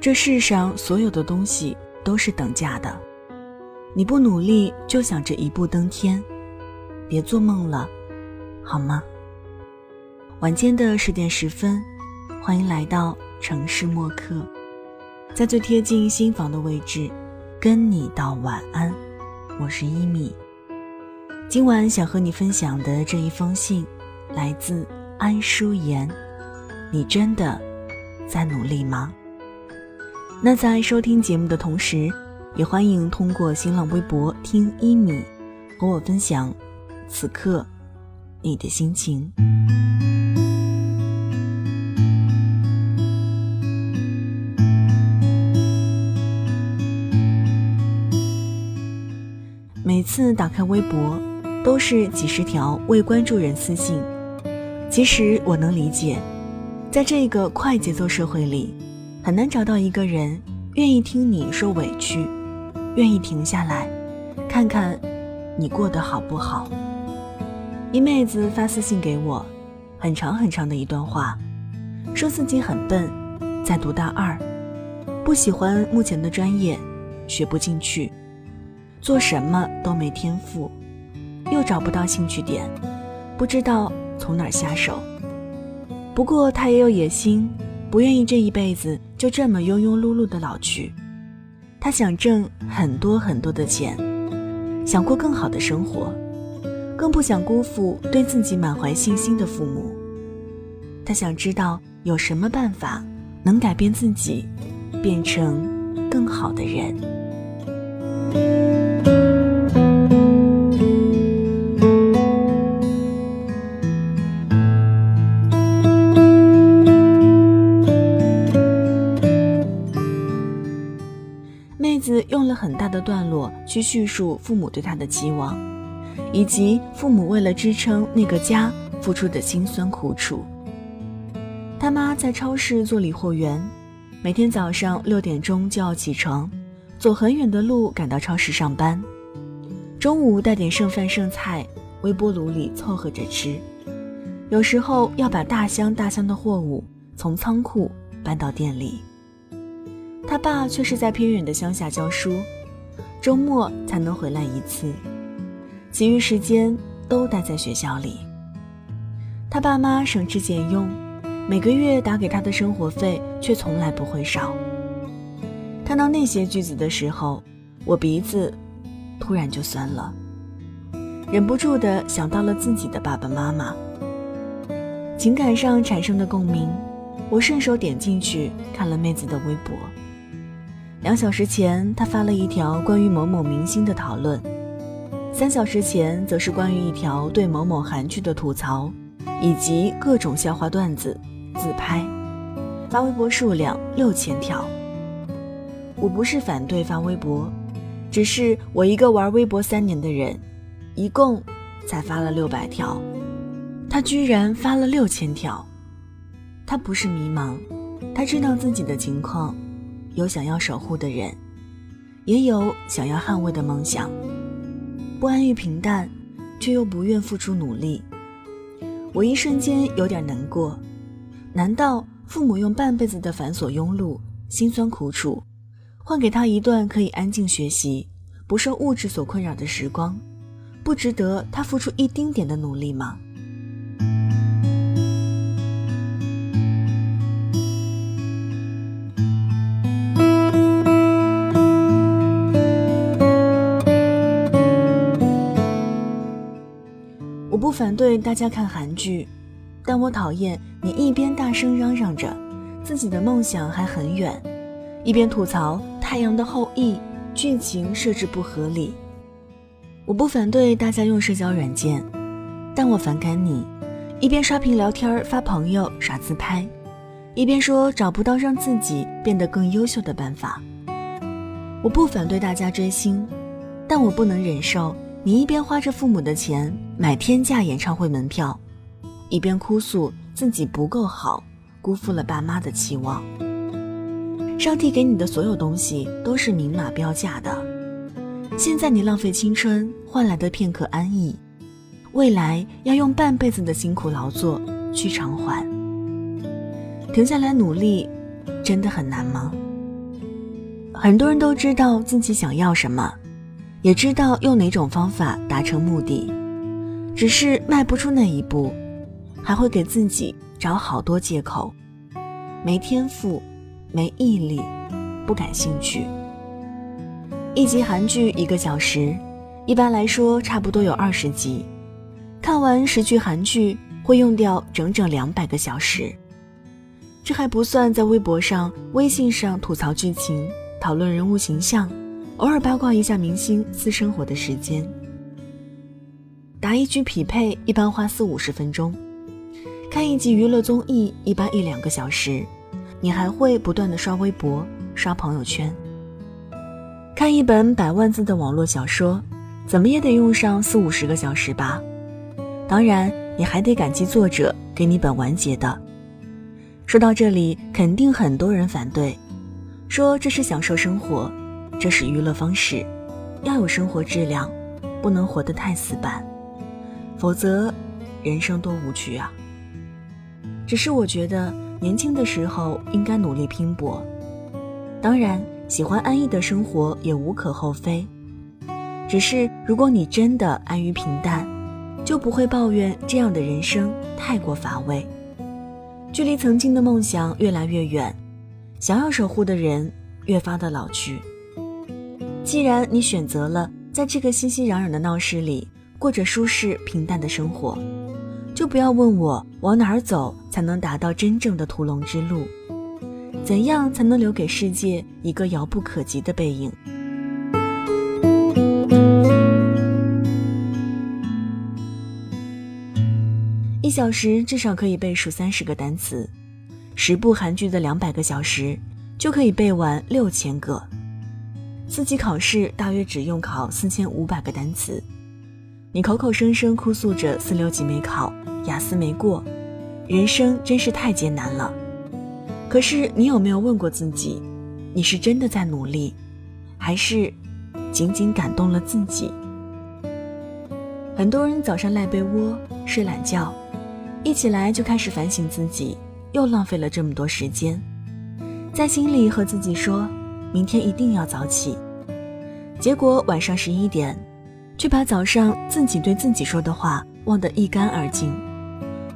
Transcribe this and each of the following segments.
这世上所有的东西都是等价的，你不努力就想着一步登天，别做梦了，好吗？晚间的十点十分，欢迎来到城市默客，在最贴近心房的位置，跟你道晚安。我是一米，今晚想和你分享的这一封信，来自安舒言。你真的在努力吗？那在收听节目的同时，也欢迎通过新浪微博听一米和我分享此刻你的心情。每次打开微博，都是几十条未关注人私信。其实我能理解，在这个快节奏社会里。很难找到一个人愿意听你受委屈，愿意停下来看看你过得好不好。一妹子发私信给我，很长很长的一段话，说自己很笨，在读大二，不喜欢目前的专业，学不进去，做什么都没天赋，又找不到兴趣点，不知道从哪下手。不过她也有野心。不愿意这一辈子就这么庸庸碌碌的老去，他想挣很多很多的钱，想过更好的生活，更不想辜负对自己满怀信心的父母。他想知道有什么办法能改变自己，变成更好的人。很大的段落去叙述父母对他的期望，以及父母为了支撑那个家付出的辛酸苦楚。他妈在超市做理货员，每天早上六点钟就要起床，走很远的路赶到超市上班。中午带点剩饭剩菜，微波炉里凑合着吃。有时候要把大箱大箱的货物从仓库搬到店里。他爸却是在偏远的乡下教书，周末才能回来一次，其余时间都待在学校里。他爸妈省吃俭用，每个月打给他的生活费却从来不会少。看到那些句子的时候，我鼻子突然就酸了，忍不住的想到了自己的爸爸妈妈，情感上产生的共鸣，我顺手点进去看了妹子的微博。两小时前，他发了一条关于某某明星的讨论；三小时前，则是关于一条对某某韩剧的吐槽，以及各种笑话段子、自拍。发微博数量六千条。我不是反对发微博，只是我一个玩微博三年的人，一共才发了六百条，他居然发了六千条。他不是迷茫，他知道自己的情况。有想要守护的人，也有想要捍卫的梦想。不安于平淡，却又不愿付出努力。我一瞬间有点难过。难道父母用半辈子的繁琐庸碌、辛酸苦楚，换给他一段可以安静学习、不受物质所困扰的时光，不值得他付出一丁点的努力吗？反对大家看韩剧，但我讨厌你一边大声嚷嚷着自己的梦想还很远，一边吐槽《太阳的后裔》剧情设置不合理。我不反对大家用社交软件，但我反感你一边刷屏聊天发朋友耍自拍，一边说找不到让自己变得更优秀的办法。我不反对大家追星，但我不能忍受。你一边花着父母的钱买天价演唱会门票，一边哭诉自己不够好，辜负了爸妈的期望。上帝给你的所有东西都是明码标价的，现在你浪费青春换来的片刻安逸，未来要用半辈子的辛苦劳作去偿还。停下来努力，真的很难吗？很多人都知道自己想要什么，也知道用哪种方法达成目的，只是迈不出那一步，还会给自己找好多借口：没天赋、没毅力、不感兴趣。一集韩剧一个小时，一般来说差不多有二十集，看完十剧韩剧会用掉整整两百个小时。这还不算在微博上、微信上吐槽剧情。讨论人物形象，偶尔八卦一下明星私生活的时间。打一局匹配一般花四五十分钟，看一集娱乐综艺一般一两个小时，你还会不断的刷微博、刷朋友圈。看一本百万字的网络小说，怎么也得用上四五十个小时吧？当然，你还得感激作者给你本完结的。说到这里，肯定很多人反对。说这是享受生活，这是娱乐方式，要有生活质量，不能活得太死板，否则人生多无趣啊！只是我觉得年轻的时候应该努力拼搏，当然喜欢安逸的生活也无可厚非。只是如果你真的安于平淡，就不会抱怨这样的人生太过乏味，距离曾经的梦想越来越远。想要守护的人越发的老去。既然你选择了在这个熙熙攘攘的闹市里过着舒适平淡的生活，就不要问我往哪儿走才能达到真正的屠龙之路，怎样才能留给世界一个遥不可及的背影？一小时至少可以背熟三十个单词。十部韩剧的两百个小时，就可以背完六千个。四级考试大约只用考四千五百个单词，你口口声声哭诉着四六级没考，雅思没过，人生真是太艰难了。可是你有没有问过自己，你是真的在努力，还是仅仅感动了自己？很多人早上赖被窝睡懒觉，一起来就开始反省自己。又浪费了这么多时间，在心里和自己说，明天一定要早起。结果晚上十一点，却把早上自己对自己说的话忘得一干二净，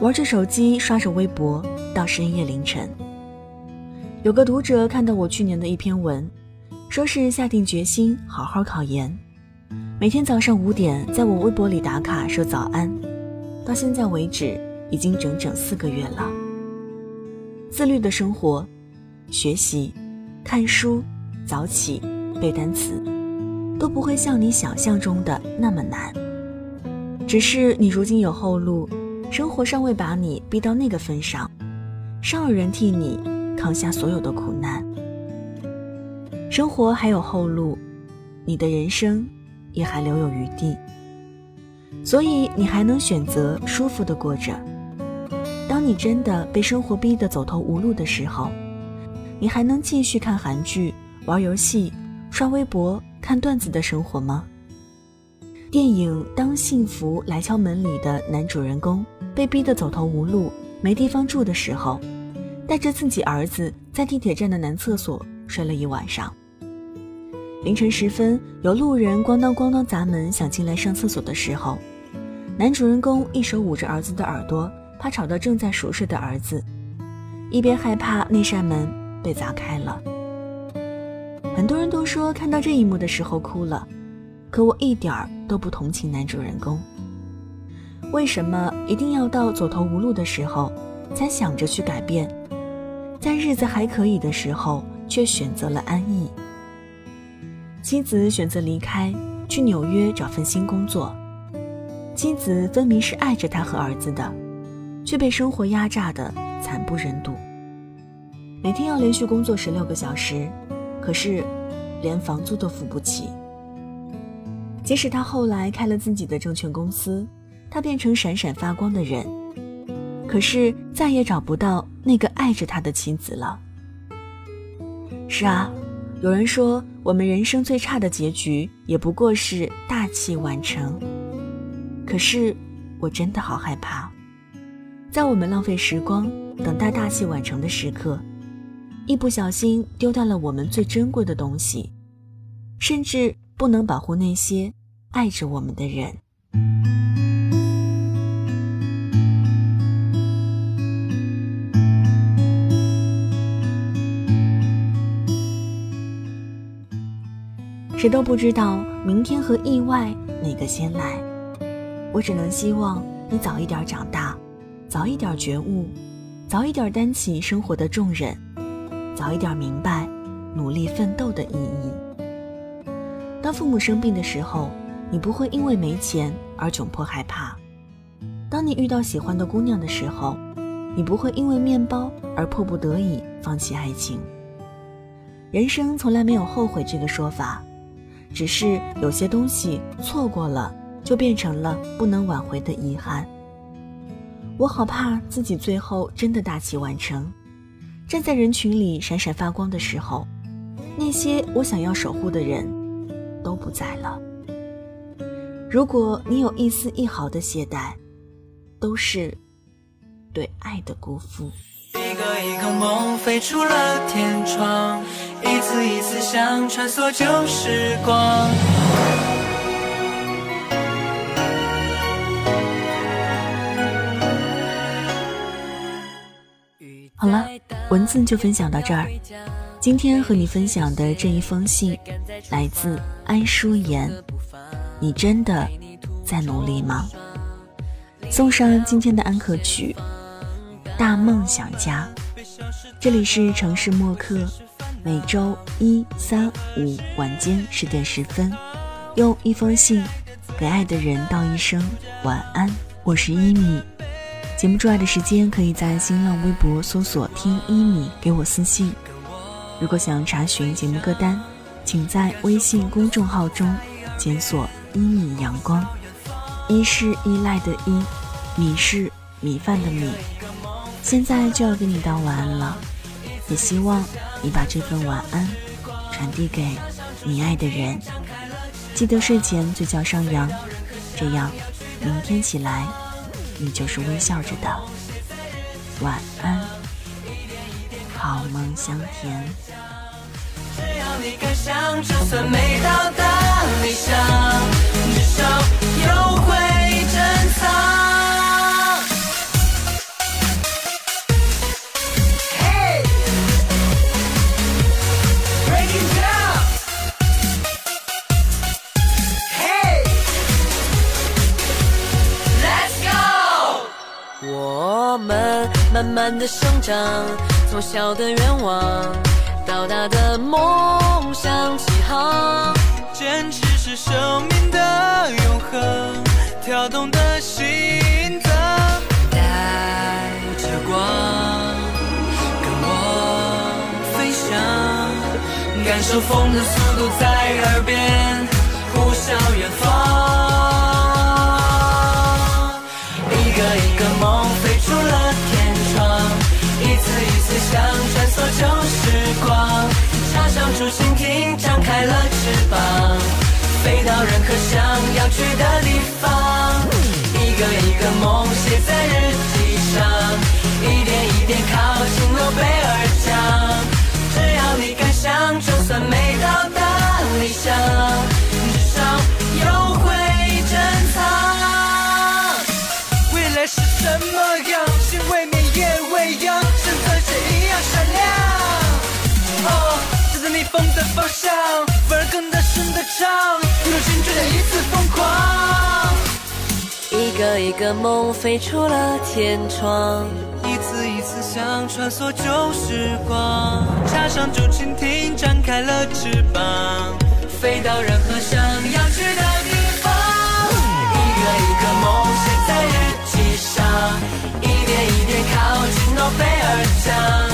玩着手机刷着微博到深夜凌晨。有个读者看到我去年的一篇文，说是下定决心好好考研，每天早上五点在我微博里打卡说早安，到现在为止已经整整四个月了。自律的生活，学习、看书、早起、背单词，都不会像你想象中的那么难。只是你如今有后路，生活尚未把你逼到那个份上，尚有人替你扛下所有的苦难。生活还有后路，你的人生也还留有余地，所以你还能选择舒服的过着。当你真的被生活逼得走投无路的时候，你还能继续看韩剧、玩游戏、刷微博、看段子的生活吗？电影《当幸福来敲门》里的男主人公被逼得走投无路、没地方住的时候，带着自己儿子在地铁站的男厕所睡了一晚上。凌晨时分，有路人咣当咣当砸门想进来上厕所的时候，男主人公一手捂着儿子的耳朵。怕吵到正在熟睡的儿子，一边害怕那扇门被砸开了。很多人都说看到这一幕的时候哭了，可我一点儿都不同情男主人公。为什么一定要到走投无路的时候才想着去改变，在日子还可以的时候却选择了安逸？妻子选择离开，去纽约找份新工作。妻子分明是爱着他和儿子的。却被生活压榨的惨不忍睹。每天要连续工作十六个小时，可是连房租都付不起。即使他后来开了自己的证券公司，他变成闪闪发光的人，可是再也找不到那个爱着他的妻子了。是啊，有人说我们人生最差的结局也不过是大器晚成。可是我真的好害怕。在我们浪费时光、等待大器晚成的时刻，一不小心丢掉了我们最珍贵的东西，甚至不能保护那些爱着我们的人。谁都不知道明天和意外哪个先来，我只能希望你早一点长大，早一点觉悟，早一点担起生活的重任。早一点明白努力奋斗的意义。当父母生病的时候，你不会因为没钱而窘迫害怕；当你遇到喜欢的姑娘的时候，你不会因为面包而迫不得已放弃爱情。人生从来没有后悔这个说法，只是有些东西错过了，就变成了不能挽回的遗憾。我好怕自己最后真的大器晚成。站在人群里闪闪发光的时候，那些我想要守护的人，都不在了。如果你有一丝一毫的懈怠，都是对爱的辜负。一个一个梦飞出了天窗，一次一次想穿梭旧时光。文字就分享到这儿。今天和你分享的这一封信，来自安淑妍。你真的在努力吗？送上今天的安可曲《大梦想家》。这里是城市默客，每周一、三、五晚间十点十分，用一封信给爱的人道一声晚安。我是一米。节目之外的时间，可以在新浪微博搜索“听一米”给我私信。如果想查询节目歌单，请在微信公众号中检索“一米阳光”。一是依赖的依，米是米饭的米。现在就要给你道晚安了，也希望你把这份晚安传递给你爱的人。记得睡前嘴角上扬，这样明天起来。你就是微笑着的，晚安，好梦香甜。只要你敢想，就算没到达理想，至少慢的生长，从小的愿望到大的梦想起航，坚持是生命的永恒，跳动的心脏，带着光跟我飞翔，感受风的速度在耳边呼啸远方。想穿梭旧时光，插上竹蜻蜓，张开了翅膀，飞到任何想要去的地方。一个梦飞出了天窗，一次一次想穿梭旧时光，插上竹蜻蜓，展开了翅膀，飞到任何想要去的地方。一个一个梦写在日记上，一点一点靠近诺贝尔奖。